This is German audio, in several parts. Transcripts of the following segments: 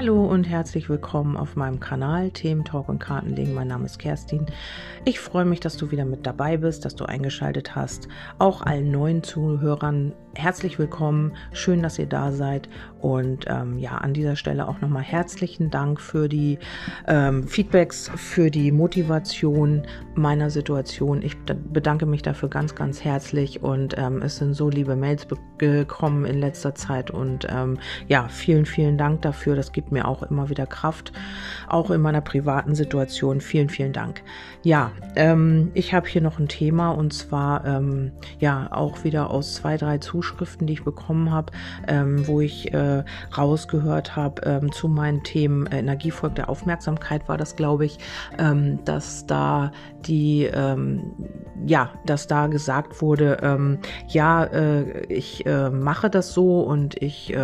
Hallo und herzlich willkommen auf meinem Kanal Themen Talk und Kartenlegen. Mein Name ist Kerstin. Ich freue mich, dass du wieder mit dabei bist, dass du eingeschaltet hast. Auch allen neuen Zuhörern herzlich willkommen. Schön, dass ihr da seid. Und ähm, ja, an dieser Stelle auch nochmal herzlichen Dank für die ähm, Feedbacks, für die Motivation meiner Situation. Ich bedanke mich dafür ganz, ganz herzlich. Und ähm, es sind so liebe Mails gekommen in letzter Zeit. Und ähm, ja, vielen, vielen Dank dafür. Das gibt mir auch immer wieder Kraft, auch in meiner privaten Situation. Vielen, vielen Dank. Ja, ähm, ich habe hier noch ein Thema und zwar ähm, ja auch wieder aus zwei, drei Zuschriften, die ich bekommen habe, ähm, wo ich äh, rausgehört habe ähm, zu meinen Themen äh, Energie folgt der Aufmerksamkeit war das, glaube ich, ähm, dass da die, ähm, ja, dass da gesagt wurde, ja, äh, ich äh, mache das so und ich,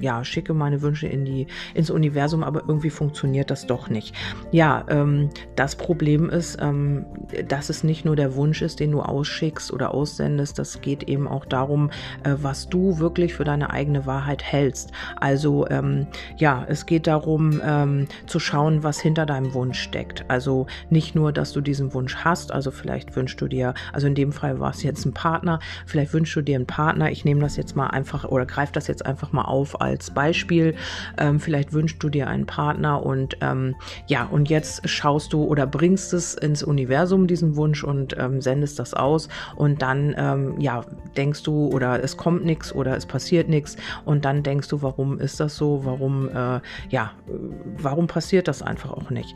ja, schicke meine Wünsche in die, ins Universum, aber irgendwie funktioniert das doch nicht. Ja, ähm, das Problem ist, ähm, dass es nicht nur der Wunsch ist, den du ausschickst oder aussendest, das geht eben auch darum, äh, was du wirklich für deine eigene Wahrheit hältst. Also ähm, ja, es geht darum ähm, zu schauen, was hinter deinem Wunsch steckt. Also nicht nur, dass du diesen Wunsch hast, also vielleicht wünschst du dir, also in dem Fall war es jetzt ein Partner, vielleicht wünschst du dir einen Partner, ich nehme das jetzt mal einfach oder greife das jetzt einfach mal auf als Beispiel. Ähm, vielleicht wünschst du dir einen Partner und ähm, ja, und jetzt schaust du oder bringst es ins Universum, diesen Wunsch und ähm, sendest das aus und dann ähm, ja, denkst du oder es kommt nichts oder es passiert nichts und dann denkst du, warum ist das so? Warum, äh, ja, warum passiert das einfach auch nicht?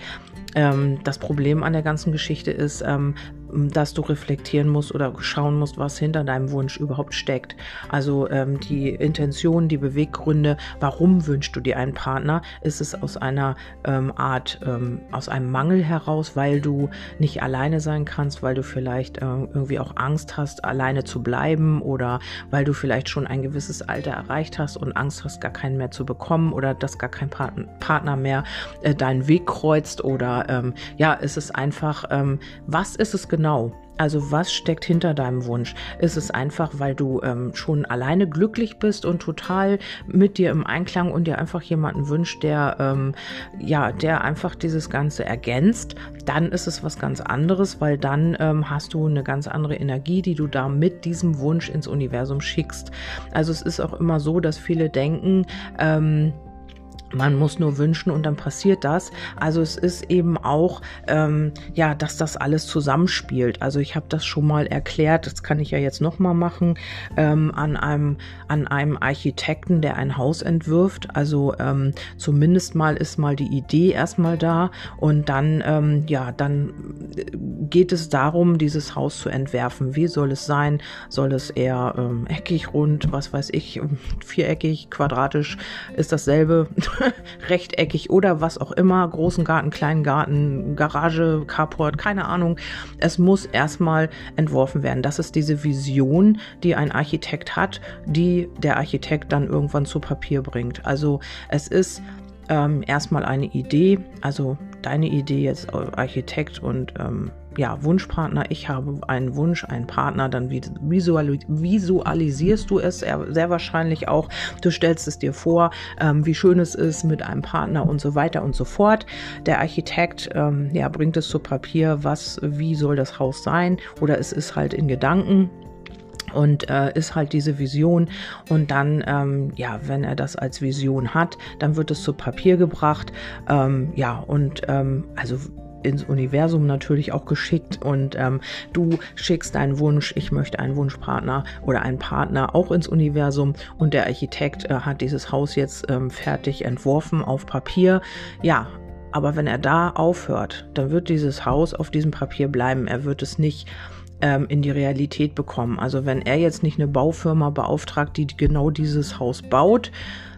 Ähm, das Problem an der ganzen Geschichte ist, ähm, dass du reflektieren musst oder schauen musst, was hinter deinem Wunsch überhaupt steckt. Also ähm, die Intention, die Beweggründe, warum wünschst du dir einen Partner? Ist es aus einer ähm, Art, ähm, aus einem Mangel heraus, weil du nicht alleine sein kannst, weil du vielleicht äh, irgendwie auch Angst hast, alleine zu bleiben oder weil du vielleicht schon ein gewisses Alter erreicht hast und Angst hast, gar keinen mehr zu bekommen oder dass gar kein Partner mehr äh, deinen Weg kreuzt oder ähm, ja, ist es einfach, ähm, was ist es genau? Also was steckt hinter deinem Wunsch? Ist es einfach, weil du ähm, schon alleine glücklich bist und total mit dir im Einklang und dir einfach jemanden wünscht, der ähm, ja, der einfach dieses Ganze ergänzt? Dann ist es was ganz anderes, weil dann ähm, hast du eine ganz andere Energie, die du da mit diesem Wunsch ins Universum schickst. Also es ist auch immer so, dass viele denken, ähm, man muss nur wünschen und dann passiert das. Also es ist eben auch, ähm, ja, dass das alles zusammenspielt. Also ich habe das schon mal erklärt, das kann ich ja jetzt noch mal machen, ähm, an, einem, an einem Architekten, der ein Haus entwirft. Also ähm, zumindest mal ist mal die Idee erstmal da und dann, ähm, ja, dann geht es darum, dieses Haus zu entwerfen. Wie soll es sein? Soll es eher ähm, eckig, rund, was weiß ich, viereckig, quadratisch, ist dasselbe. rechteckig oder was auch immer, großen Garten, kleinen Garten, Garage, Carport, keine Ahnung. Es muss erstmal entworfen werden. Das ist diese Vision, die ein Architekt hat, die der Architekt dann irgendwann zu Papier bringt. Also es ist ähm, erstmal eine Idee, also deine Idee jetzt Architekt und ähm, ja, Wunschpartner, ich habe einen Wunsch, einen Partner, dann visualisierst du es sehr wahrscheinlich auch. Du stellst es dir vor, ähm, wie schön es ist mit einem Partner und so weiter und so fort. Der Architekt ähm, ja, bringt es zu Papier, was, wie soll das Haus sein oder es ist halt in Gedanken und äh, ist halt diese Vision und dann ähm, ja wenn er das als Vision hat dann wird es zu Papier gebracht ähm, ja und ähm, also ins Universum natürlich auch geschickt und ähm, du schickst deinen Wunsch, ich möchte einen Wunschpartner oder einen Partner auch ins Universum und der Architekt äh, hat dieses Haus jetzt ähm, fertig entworfen auf Papier. Ja, aber wenn er da aufhört, dann wird dieses Haus auf diesem Papier bleiben. Er wird es nicht ähm, in die Realität bekommen. Also wenn er jetzt nicht eine Baufirma beauftragt, die genau dieses Haus baut,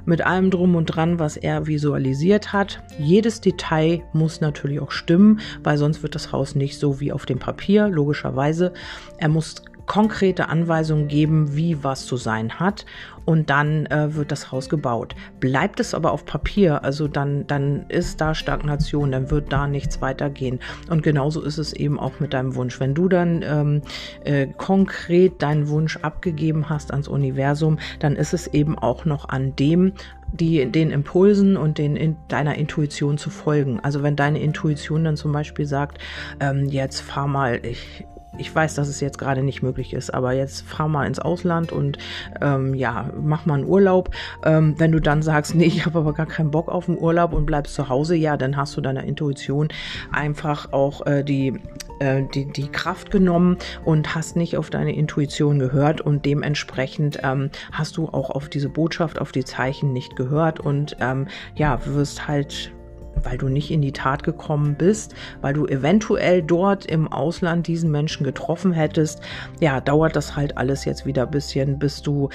mit allem drum und dran, was er visualisiert hat. Jedes Detail muss natürlich auch stimmen, weil sonst wird das Haus nicht so wie auf dem Papier, logischerweise. Er muss konkrete Anweisungen geben, wie was zu sein hat und dann äh, wird das Haus gebaut. Bleibt es aber auf Papier, also dann, dann ist da Stagnation, dann wird da nichts weitergehen. Und genauso ist es eben auch mit deinem Wunsch. Wenn du dann ähm, äh, konkret deinen Wunsch abgegeben hast ans Universum, dann ist es eben auch noch an dem, die, den Impulsen und den, in deiner Intuition zu folgen. Also wenn deine Intuition dann zum Beispiel sagt, ähm, jetzt fahr mal, ich, ich weiß, dass es jetzt gerade nicht möglich ist, aber jetzt fahr mal ins Ausland und ähm, ja, mach mal einen Urlaub. Ähm, wenn du dann sagst, nee, ich habe aber gar keinen Bock auf einen Urlaub und bleibst zu Hause, ja, dann hast du deiner Intuition einfach auch äh, die, äh, die, die Kraft genommen und hast nicht auf deine Intuition gehört und dementsprechend ähm, hast du auch auf diese Botschaft, auf die Zeichen nicht gehört und ähm, ja, wirst halt weil du nicht in die Tat gekommen bist, weil du eventuell dort im Ausland diesen Menschen getroffen hättest, ja, dauert das halt alles jetzt wieder ein bisschen, bis du,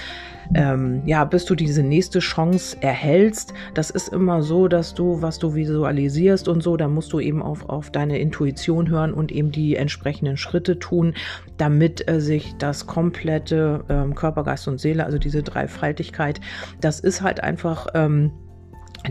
ähm, ja, bis du diese nächste Chance erhältst. Das ist immer so, dass du, was du visualisierst und so, da musst du eben auf, auf deine Intuition hören und eben die entsprechenden Schritte tun, damit äh, sich das komplette ähm, Körper, Geist und Seele, also diese Dreifaltigkeit, das ist halt einfach, ähm,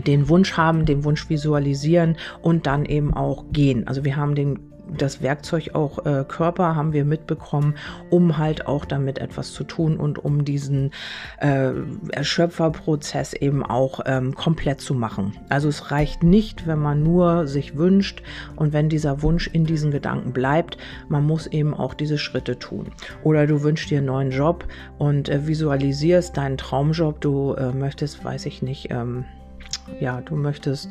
den Wunsch haben, den Wunsch visualisieren und dann eben auch gehen. Also wir haben den das Werkzeug auch äh, Körper haben wir mitbekommen, um halt auch damit etwas zu tun und um diesen äh, Erschöpferprozess eben auch ähm, komplett zu machen. Also es reicht nicht, wenn man nur sich wünscht und wenn dieser Wunsch in diesen Gedanken bleibt, man muss eben auch diese Schritte tun. Oder du wünschst dir einen neuen Job und äh, visualisierst deinen Traumjob, du äh, möchtest, weiß ich nicht, ähm, ja, du möchtest,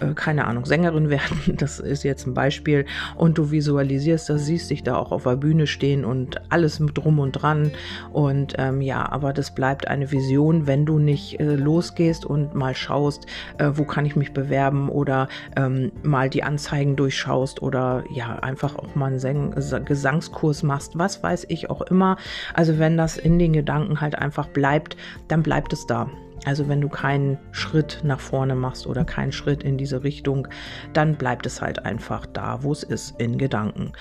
äh, keine Ahnung, Sängerin werden, das ist jetzt ein Beispiel, und du visualisierst das, siehst dich da auch auf der Bühne stehen und alles drum und dran. Und ähm, ja, aber das bleibt eine Vision, wenn du nicht äh, losgehst und mal schaust, äh, wo kann ich mich bewerben oder ähm, mal die Anzeigen durchschaust oder ja, einfach auch mal einen Säng Gesangskurs machst, was weiß ich auch immer. Also wenn das in den Gedanken halt einfach bleibt, dann bleibt es da. Also wenn du keinen Schritt nach vorne machst oder keinen Schritt in diese Richtung, dann bleibt es halt einfach da, wo es ist, in Gedanken.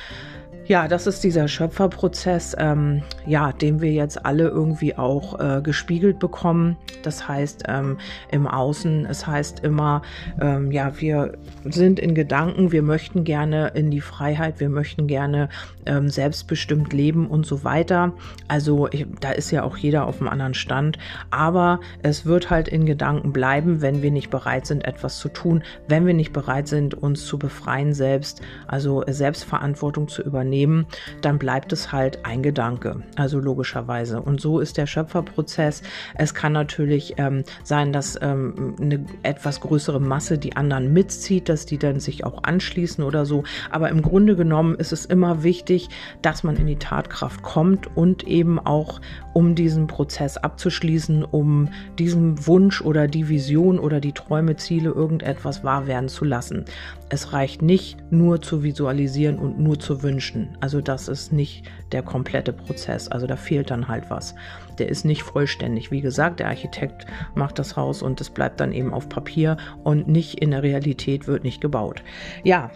Ja, das ist dieser Schöpferprozess, ähm, ja, den wir jetzt alle irgendwie auch äh, gespiegelt bekommen. Das heißt, ähm, im Außen, es heißt immer, ähm, ja, wir sind in Gedanken, wir möchten gerne in die Freiheit, wir möchten gerne ähm, selbstbestimmt leben und so weiter. Also ich, da ist ja auch jeder auf einem anderen Stand. Aber es wird halt in Gedanken bleiben, wenn wir nicht bereit sind, etwas zu tun, wenn wir nicht bereit sind, uns zu befreien selbst, also Selbstverantwortung zu übernehmen nehmen, dann bleibt es halt ein Gedanke, also logischerweise. Und so ist der Schöpferprozess. Es kann natürlich ähm, sein, dass ähm, eine etwas größere Masse die anderen mitzieht, dass die dann sich auch anschließen oder so. Aber im Grunde genommen ist es immer wichtig, dass man in die Tatkraft kommt und eben auch, um diesen Prozess abzuschließen, um diesen Wunsch oder die Vision oder die Träume, Ziele, irgendetwas wahr werden zu lassen. Es reicht nicht nur zu visualisieren und nur zu wünschen. Also das ist nicht der komplette Prozess. Also da fehlt dann halt was. Der ist nicht vollständig. Wie gesagt, der Architekt macht das Haus und es bleibt dann eben auf Papier und nicht in der Realität wird nicht gebaut. Ja,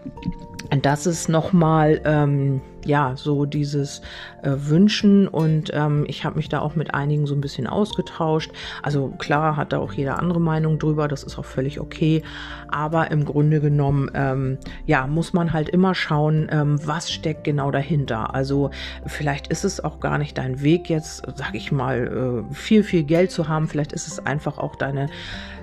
das ist nochmal, ähm, ja, so dieses äh, Wünschen und ähm, ich habe mich da auch mit einigen so ein bisschen ausgetauscht. Also klar hat da auch jeder andere Meinung drüber, das ist auch völlig okay, aber im Grunde genommen, ähm, ja, muss man halt immer schauen, ähm, was steckt genau dahinter. Also vielleicht ist es auch gar nicht dein Weg jetzt, sag ich mal, äh, viel, viel Geld zu haben, vielleicht ist es einfach auch deine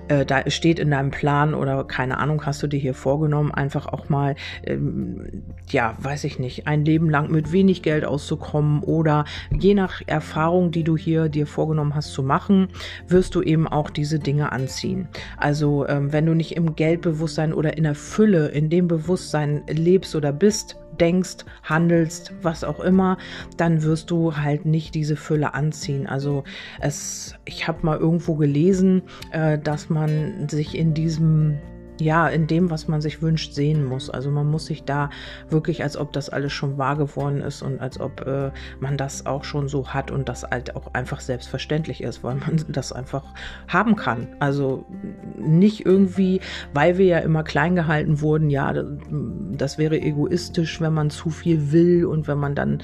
äh, da steht in deinem Plan oder keine Ahnung, hast du dir hier vorgenommen, einfach auch mal, ähm, ja, weiß ich nicht, ein Leben lang mit wenig Geld auszukommen oder je nach Erfahrung, die du hier dir vorgenommen hast zu machen, wirst du eben auch diese Dinge anziehen. Also ähm, wenn du nicht im Geldbewusstsein oder in der Fülle, in dem Bewusstsein lebst oder bist, denkst, handelst, was auch immer, dann wirst du halt nicht diese Fülle anziehen. Also es, ich habe mal irgendwo gelesen, äh, dass man sich in diesem ja, in dem, was man sich wünscht, sehen muss. Also man muss sich da wirklich, als ob das alles schon wahr geworden ist und als ob äh, man das auch schon so hat und das halt auch einfach selbstverständlich ist, weil man das einfach haben kann. Also nicht irgendwie, weil wir ja immer klein gehalten wurden, ja, das wäre egoistisch, wenn man zu viel will und wenn man dann,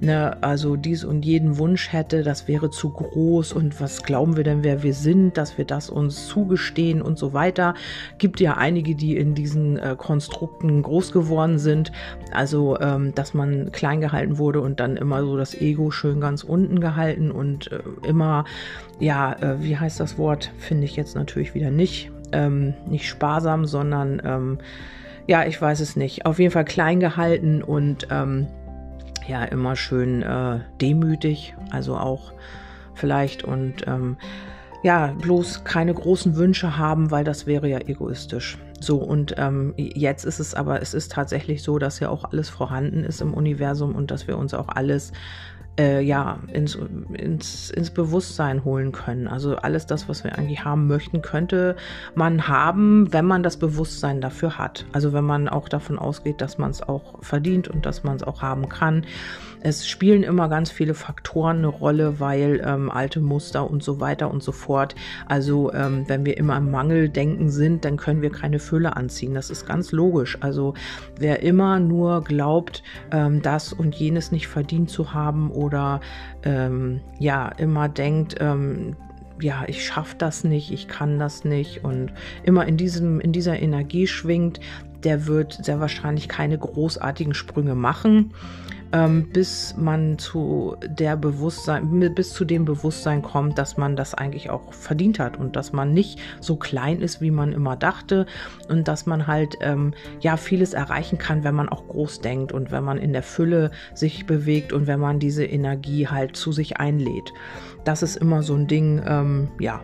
ne, also dies und jeden Wunsch hätte, das wäre zu groß und was glauben wir denn, wer wir sind, dass wir das uns zugestehen und so weiter. Gibt ja einige, die in diesen äh, Konstrukten groß geworden sind. Also, ähm, dass man klein gehalten wurde und dann immer so das Ego schön ganz unten gehalten und äh, immer, ja, äh, wie heißt das Wort? Finde ich jetzt natürlich wieder nicht. Ähm, nicht sparsam, sondern ähm, ja, ich weiß es nicht. Auf jeden Fall klein gehalten und ähm, ja, immer schön äh, demütig, also auch vielleicht und ähm, ja, bloß keine großen Wünsche haben, weil das wäre ja egoistisch. So, und ähm, jetzt ist es aber, es ist tatsächlich so, dass ja auch alles vorhanden ist im Universum und dass wir uns auch alles äh, ja, ins, ins, ins Bewusstsein holen können. Also alles das, was wir eigentlich haben möchten, könnte man haben, wenn man das Bewusstsein dafür hat. Also wenn man auch davon ausgeht, dass man es auch verdient und dass man es auch haben kann. Es spielen immer ganz viele Faktoren eine Rolle, weil ähm, alte Muster und so weiter und so fort. Also ähm, wenn wir immer im Mangeldenken sind, dann können wir keine Fülle anziehen. Das ist ganz logisch. Also wer immer nur glaubt, ähm, das und jenes nicht verdient zu haben oder ähm, ja immer denkt, ähm, ja, ich schaffe das nicht, ich kann das nicht und immer in diesem in dieser Energie schwingt, der wird sehr wahrscheinlich keine großartigen Sprünge machen ähm, bis man zu der Bewusstsein, bis zu dem Bewusstsein kommt, dass man das eigentlich auch verdient hat und dass man nicht so klein ist, wie man immer dachte und dass man halt ähm, ja vieles erreichen kann, wenn man auch groß denkt und wenn man in der Fülle sich bewegt und wenn man diese Energie halt zu sich einlädt. Das ist immer so ein Ding, ähm, ja,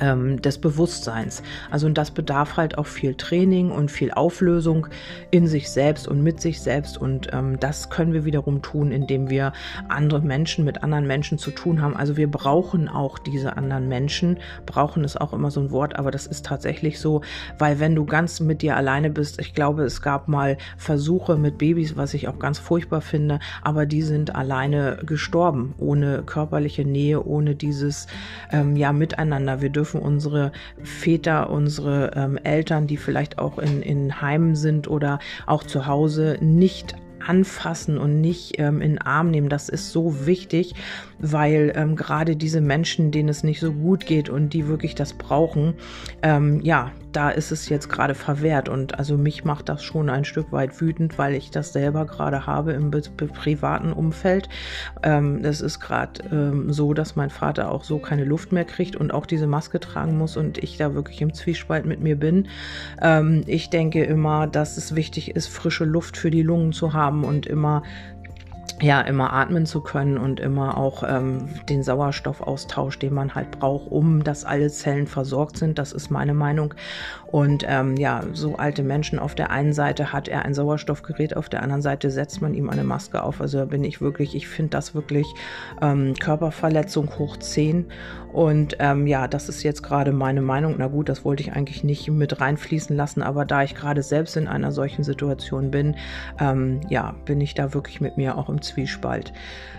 des Bewusstseins. Also und das bedarf halt auch viel Training und viel Auflösung in sich selbst und mit sich selbst. Und ähm, das können wir wiederum tun, indem wir andere Menschen mit anderen Menschen zu tun haben. Also wir brauchen auch diese anderen Menschen. Brauchen ist auch immer so ein Wort, aber das ist tatsächlich so, weil wenn du ganz mit dir alleine bist, ich glaube, es gab mal Versuche mit Babys, was ich auch ganz furchtbar finde, aber die sind alleine gestorben, ohne körperliche Nähe, ohne dieses ähm, ja miteinander. Wir dürfen unsere Väter, unsere ähm, Eltern, die vielleicht auch in, in Heimen sind oder auch zu Hause, nicht anfassen und nicht ähm, in den Arm nehmen. Das ist so wichtig, weil ähm, gerade diese Menschen, denen es nicht so gut geht und die wirklich das brauchen, ähm, ja, da ist es jetzt gerade verwehrt. Und also mich macht das schon ein Stück weit wütend, weil ich das selber gerade habe im privaten Umfeld. Ähm, es ist gerade ähm, so, dass mein Vater auch so keine Luft mehr kriegt und auch diese Maske tragen muss und ich da wirklich im Zwiespalt mit mir bin. Ähm, ich denke immer, dass es wichtig ist, frische Luft für die Lungen zu haben und immer ja, immer atmen zu können und immer auch ähm, den Sauerstoffaustausch, den man halt braucht, um dass alle Zellen versorgt sind. Das ist meine Meinung. Und ähm, ja, so alte Menschen auf der einen Seite hat er ein Sauerstoffgerät, auf der anderen Seite setzt man ihm eine Maske auf. Also da bin ich wirklich, ich finde das wirklich ähm, Körperverletzung hoch 10. Und ähm, ja, das ist jetzt gerade meine Meinung. Na gut, das wollte ich eigentlich nicht mit reinfließen lassen, aber da ich gerade selbst in einer solchen Situation bin, ähm, ja, bin ich da wirklich mit mir auch im Zwiespalt.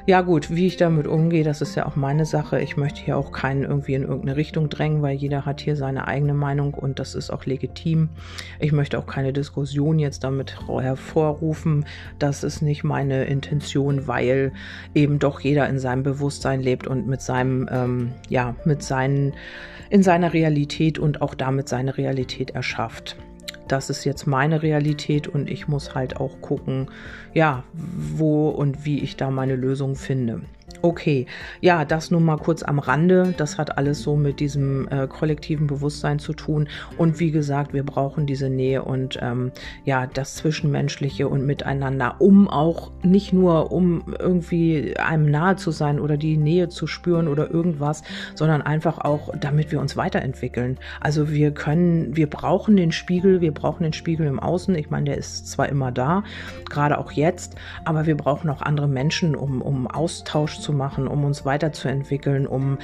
Ja gut, wie ich damit umgehe, das ist ja auch meine Sache. Ich möchte hier auch keinen irgendwie in irgendeine Richtung drängen, weil jeder hat hier seine eigene Meinung und das ist auch legitim. Ich möchte auch keine Diskussion jetzt damit hervorrufen. Das ist nicht meine Intention, weil eben doch jeder in seinem Bewusstsein lebt und mit seinem, ähm, ja, mit seinen, in seiner Realität und auch damit seine Realität erschafft das ist jetzt meine Realität und ich muss halt auch gucken, ja, wo und wie ich da meine Lösung finde. Okay, ja, das nur mal kurz am Rande. Das hat alles so mit diesem äh, kollektiven Bewusstsein zu tun. Und wie gesagt, wir brauchen diese Nähe und ähm, ja, das Zwischenmenschliche und Miteinander, um auch nicht nur, um irgendwie einem nahe zu sein oder die Nähe zu spüren oder irgendwas, sondern einfach auch, damit wir uns weiterentwickeln. Also wir können, wir brauchen den Spiegel, wir brauchen den Spiegel im Außen. Ich meine, der ist zwar immer da, gerade auch jetzt, aber wir brauchen auch andere Menschen, um, um Austausch zu zu machen, um uns weiterzuentwickeln, um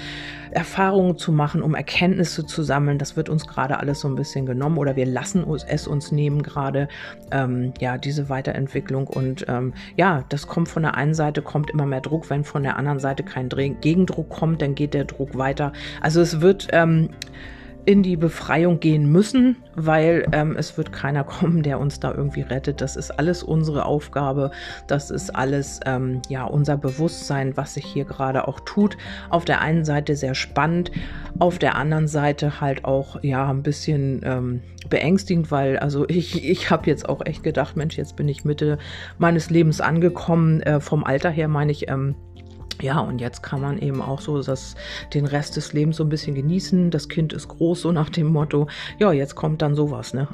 Erfahrungen zu machen, um Erkenntnisse zu sammeln. Das wird uns gerade alles so ein bisschen genommen oder wir lassen es uns nehmen gerade, ähm, ja, diese Weiterentwicklung. Und ähm, ja, das kommt von der einen Seite, kommt immer mehr Druck. Wenn von der anderen Seite kein Gegendruck kommt, dann geht der Druck weiter. Also es wird ähm, in die Befreiung gehen müssen, weil ähm, es wird keiner kommen, der uns da irgendwie rettet. Das ist alles unsere Aufgabe. Das ist alles ähm, ja unser Bewusstsein, was sich hier gerade auch tut. Auf der einen Seite sehr spannend, auf der anderen Seite halt auch ja ein bisschen ähm, beängstigend, weil also ich ich habe jetzt auch echt gedacht, Mensch, jetzt bin ich Mitte meines Lebens angekommen. Äh, vom Alter her meine ich ähm, ja, und jetzt kann man eben auch so das, den Rest des Lebens so ein bisschen genießen. Das Kind ist groß, so nach dem Motto, ja, jetzt kommt dann sowas, ne?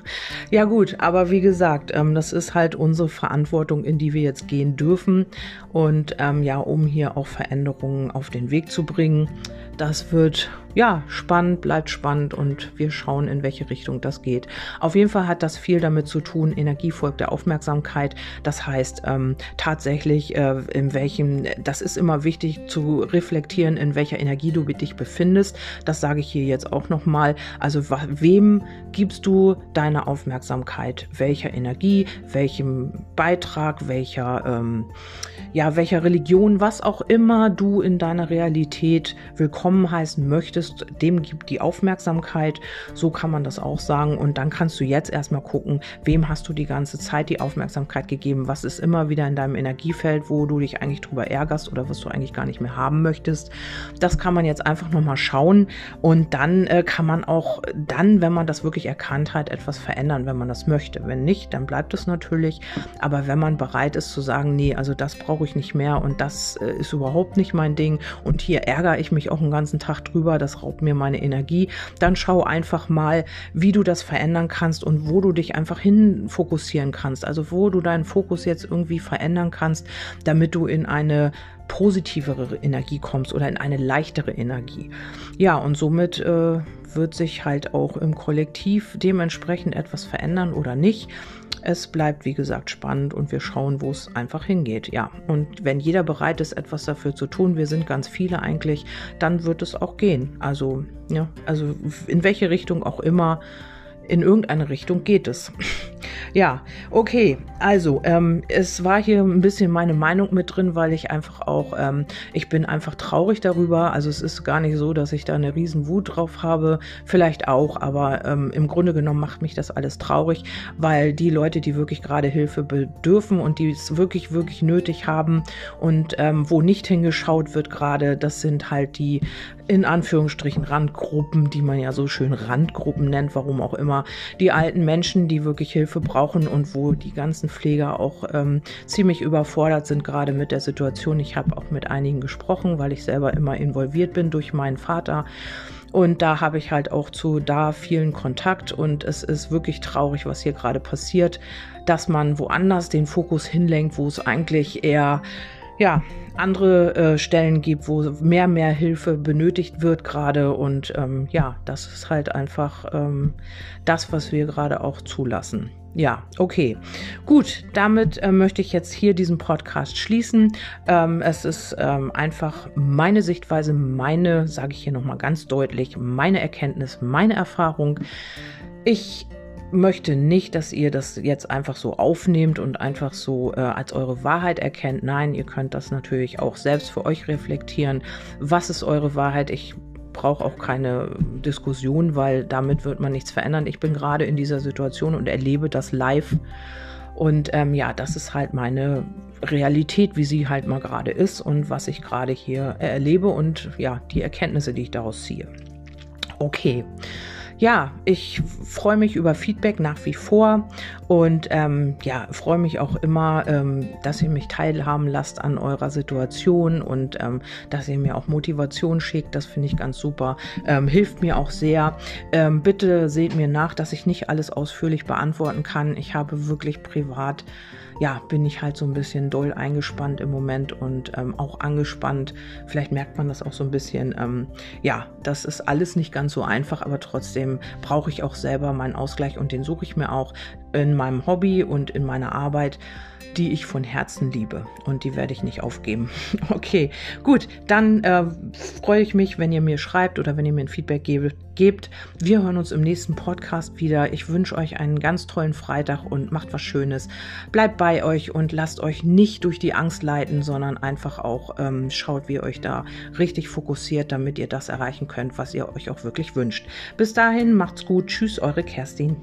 ja, gut, aber wie gesagt, ähm, das ist halt unsere Verantwortung, in die wir jetzt gehen dürfen. Und ähm, ja, um hier auch Veränderungen auf den Weg zu bringen. Das wird ja spannend, bleibt spannend und wir schauen, in welche Richtung das geht. Auf jeden Fall hat das viel damit zu tun, Energie folgt der Aufmerksamkeit. Das heißt ähm, tatsächlich, äh, in welchem, das ist immer wichtig zu reflektieren, in welcher Energie du dich befindest. Das sage ich hier jetzt auch nochmal. Also wem gibst du deine Aufmerksamkeit? Welcher Energie, welchem Beitrag, welcher, ähm, ja, welcher Religion, was auch immer du in deiner Realität willkommen willkommen heißen möchtest, dem gibt die Aufmerksamkeit. So kann man das auch sagen. Und dann kannst du jetzt erstmal gucken, wem hast du die ganze Zeit die Aufmerksamkeit gegeben? Was ist immer wieder in deinem Energiefeld, wo du dich eigentlich drüber ärgerst oder was du eigentlich gar nicht mehr haben möchtest? Das kann man jetzt einfach nochmal schauen. Und dann äh, kann man auch dann, wenn man das wirklich erkannt hat, etwas verändern, wenn man das möchte. Wenn nicht, dann bleibt es natürlich. Aber wenn man bereit ist zu sagen, nee, also das brauche ich nicht mehr und das äh, ist überhaupt nicht mein Ding und hier ärgere ich mich auch ein ganzen Tag drüber, das raubt mir meine Energie. Dann schau einfach mal, wie du das verändern kannst und wo du dich einfach hin fokussieren kannst. Also wo du deinen Fokus jetzt irgendwie verändern kannst, damit du in eine positivere Energie kommst oder in eine leichtere Energie. Ja, und somit äh, wird sich halt auch im Kollektiv dementsprechend etwas verändern oder nicht. Es bleibt, wie gesagt, spannend und wir schauen, wo es einfach hingeht. Ja, und wenn jeder bereit ist, etwas dafür zu tun, wir sind ganz viele eigentlich, dann wird es auch gehen. Also, ja, also in welche Richtung auch immer in irgendeine Richtung geht es. Ja, okay. Also, ähm, es war hier ein bisschen meine Meinung mit drin, weil ich einfach auch, ähm, ich bin einfach traurig darüber. Also es ist gar nicht so, dass ich da eine riesen Wut drauf habe. Vielleicht auch, aber ähm, im Grunde genommen macht mich das alles traurig, weil die Leute, die wirklich gerade Hilfe bedürfen und die es wirklich, wirklich nötig haben und ähm, wo nicht hingeschaut wird gerade, das sind halt die in Anführungsstrichen Randgruppen, die man ja so schön Randgruppen nennt, warum auch immer, die alten Menschen, die wirklich Hilfe brauchen und wo die ganzen Pfleger auch ähm, ziemlich überfordert sind, gerade mit der Situation. Ich habe auch mit einigen gesprochen, weil ich selber immer involviert bin durch meinen Vater. Und da habe ich halt auch zu da vielen Kontakt und es ist wirklich traurig, was hier gerade passiert, dass man woanders den Fokus hinlenkt, wo es eigentlich eher ja, andere äh, Stellen gibt, wo mehr, mehr Hilfe benötigt wird gerade. Und ähm, ja, das ist halt einfach ähm, das, was wir gerade auch zulassen. Ja, okay. Gut, damit äh, möchte ich jetzt hier diesen Podcast schließen. Ähm, es ist ähm, einfach meine Sichtweise, meine, sage ich hier nochmal ganz deutlich, meine Erkenntnis, meine Erfahrung. Ich möchte nicht, dass ihr das jetzt einfach so aufnehmt und einfach so äh, als eure Wahrheit erkennt. Nein, ihr könnt das natürlich auch selbst für euch reflektieren. Was ist eure Wahrheit? Ich brauche auch keine Diskussion, weil damit wird man nichts verändern. Ich bin gerade in dieser Situation und erlebe das live. Und ähm, ja, das ist halt meine Realität, wie sie halt mal gerade ist und was ich gerade hier erlebe und ja, die Erkenntnisse, die ich daraus ziehe. Okay ja, ich freue mich über Feedback nach wie vor und ähm, ja, freue mich auch immer, ähm, dass ihr mich teilhaben lasst an eurer Situation und ähm, dass ihr mir auch Motivation schickt. Das finde ich ganz super. Ähm, hilft mir auch sehr. Ähm, bitte seht mir nach, dass ich nicht alles ausführlich beantworten kann. Ich habe wirklich privat ja, bin ich halt so ein bisschen doll eingespannt im Moment und ähm, auch angespannt. Vielleicht merkt man das auch so ein bisschen. Ähm, ja, das ist alles nicht ganz so einfach, aber trotzdem brauche ich auch selber meinen Ausgleich und den suche ich mir auch. In meinem Hobby und in meiner Arbeit, die ich von Herzen liebe. Und die werde ich nicht aufgeben. Okay, gut, dann äh, freue ich mich, wenn ihr mir schreibt oder wenn ihr mir ein Feedback gebt, gebt. Wir hören uns im nächsten Podcast wieder. Ich wünsche euch einen ganz tollen Freitag und macht was Schönes. Bleibt bei euch und lasst euch nicht durch die Angst leiten, sondern einfach auch ähm, schaut, wie ihr euch da richtig fokussiert, damit ihr das erreichen könnt, was ihr euch auch wirklich wünscht. Bis dahin, macht's gut. Tschüss, eure Kerstin.